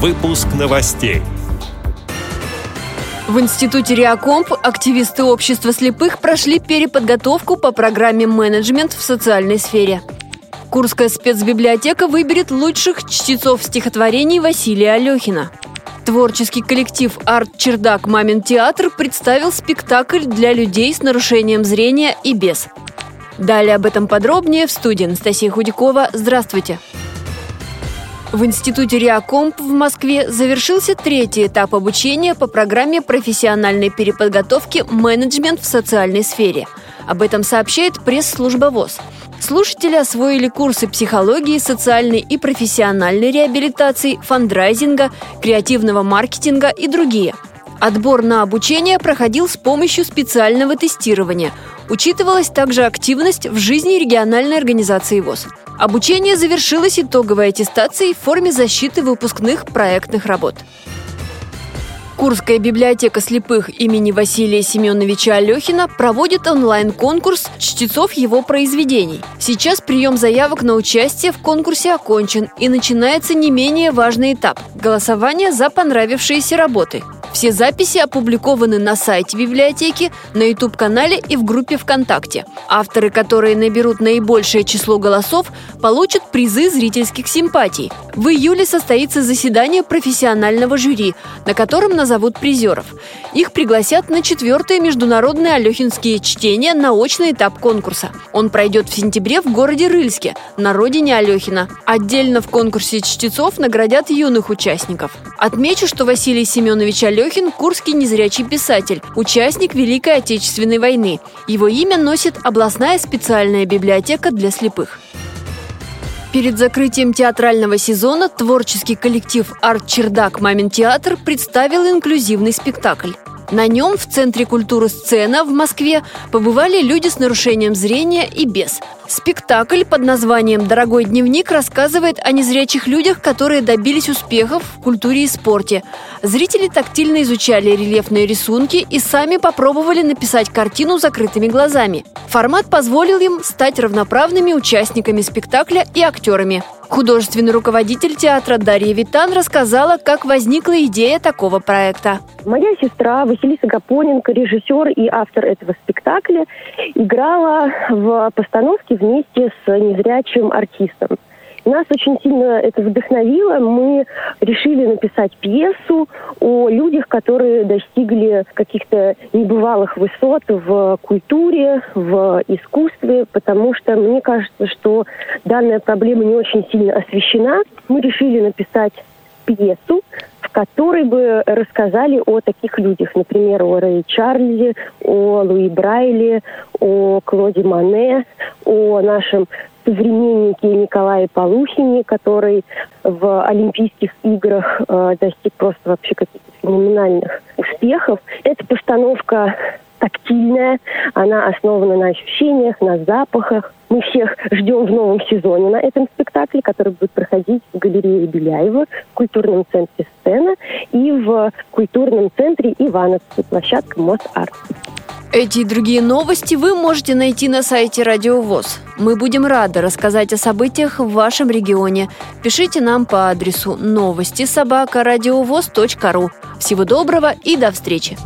Выпуск новостей. В Институте Реакомп активисты общества слепых прошли переподготовку по программе «Менеджмент в социальной сфере». Курская спецбиблиотека выберет лучших чтецов стихотворений Василия Алехина. Творческий коллектив «Арт-чердак Мамин театр» представил спектакль для людей с нарушением зрения и без. Далее об этом подробнее в студии Анастасия Худякова. Здравствуйте! В Институте Реакомп в Москве завершился третий этап обучения по программе профессиональной переподготовки «Менеджмент в социальной сфере». Об этом сообщает пресс-служба ВОЗ. Слушатели освоили курсы психологии, социальной и профессиональной реабилитации, фандрайзинга, креативного маркетинга и другие. Отбор на обучение проходил с помощью специального тестирования. Учитывалась также активность в жизни региональной организации ВОЗ. Обучение завершилось итоговой аттестацией в форме защиты выпускных проектных работ. Курская библиотека слепых имени Василия Семеновича Алехина проводит онлайн-конкурс чтецов его произведений. Сейчас прием заявок на участие в конкурсе окончен и начинается не менее важный этап – голосование за понравившиеся работы. Все записи опубликованы на сайте библиотеки, на YouTube-канале и в группе ВКонтакте. Авторы, которые наберут наибольшее число голосов, получат призы зрительских симпатий. В июле состоится заседание профессионального жюри, на котором назовут призеров. Их пригласят на четвертое международное Алехинские чтения на очный этап конкурса. Он пройдет в сентябре в городе Рыльске, на родине Алехина. Отдельно в конкурсе чтецов наградят юных участников. Отмечу, что Василий Семенович Алехин курский незрячий писатель, участник Великой Отечественной войны. Его имя носит областная специальная библиотека для слепых. Перед закрытием театрального сезона творческий коллектив «Арт-чердак Мамин театр» представил инклюзивный спектакль. На нем в Центре культуры «Сцена» в Москве побывали люди с нарушением зрения и без. Спектакль под названием «Дорогой дневник» рассказывает о незрячих людях, которые добились успехов в культуре и спорте. Зрители тактильно изучали рельефные рисунки и сами попробовали написать картину закрытыми глазами. Формат позволил им стать равноправными участниками спектакля и актерами. Художественный руководитель театра Дарья Витан рассказала, как возникла идея такого проекта. Моя сестра Василиса Гапоненко, режиссер и автор этого спектакля, играла в постановке вместе с незрячим артистом. Нас очень сильно это вдохновило. Мы решили написать пьесу о людях, которые достигли каких-то небывалых высот в культуре, в искусстве, потому что мне кажется, что данная проблема не очень сильно освещена. Мы решили написать пьесу, в которой бы рассказали о таких людях, например, о Рэе Чарльзе, о Луи Брайле, о Клоде Мане, о нашем современнике Николае Полухине, который в Олимпийских играх э, достиг просто вообще каких-то феноменальных успехов. Эта постановка тактильная, она основана на ощущениях, на запахах. Мы всех ждем в новом сезоне на этом спектакле, который будет проходить в галерее Беляева, в культурном центре «Сцена» и в культурном центре Ивановской, площадка «Мосарт». Эти и другие новости вы можете найти на сайте Радио ВОЗ. Мы будем рады рассказать о событиях в вашем регионе. Пишите нам по адресу новости собака ру. Всего доброго и до встречи!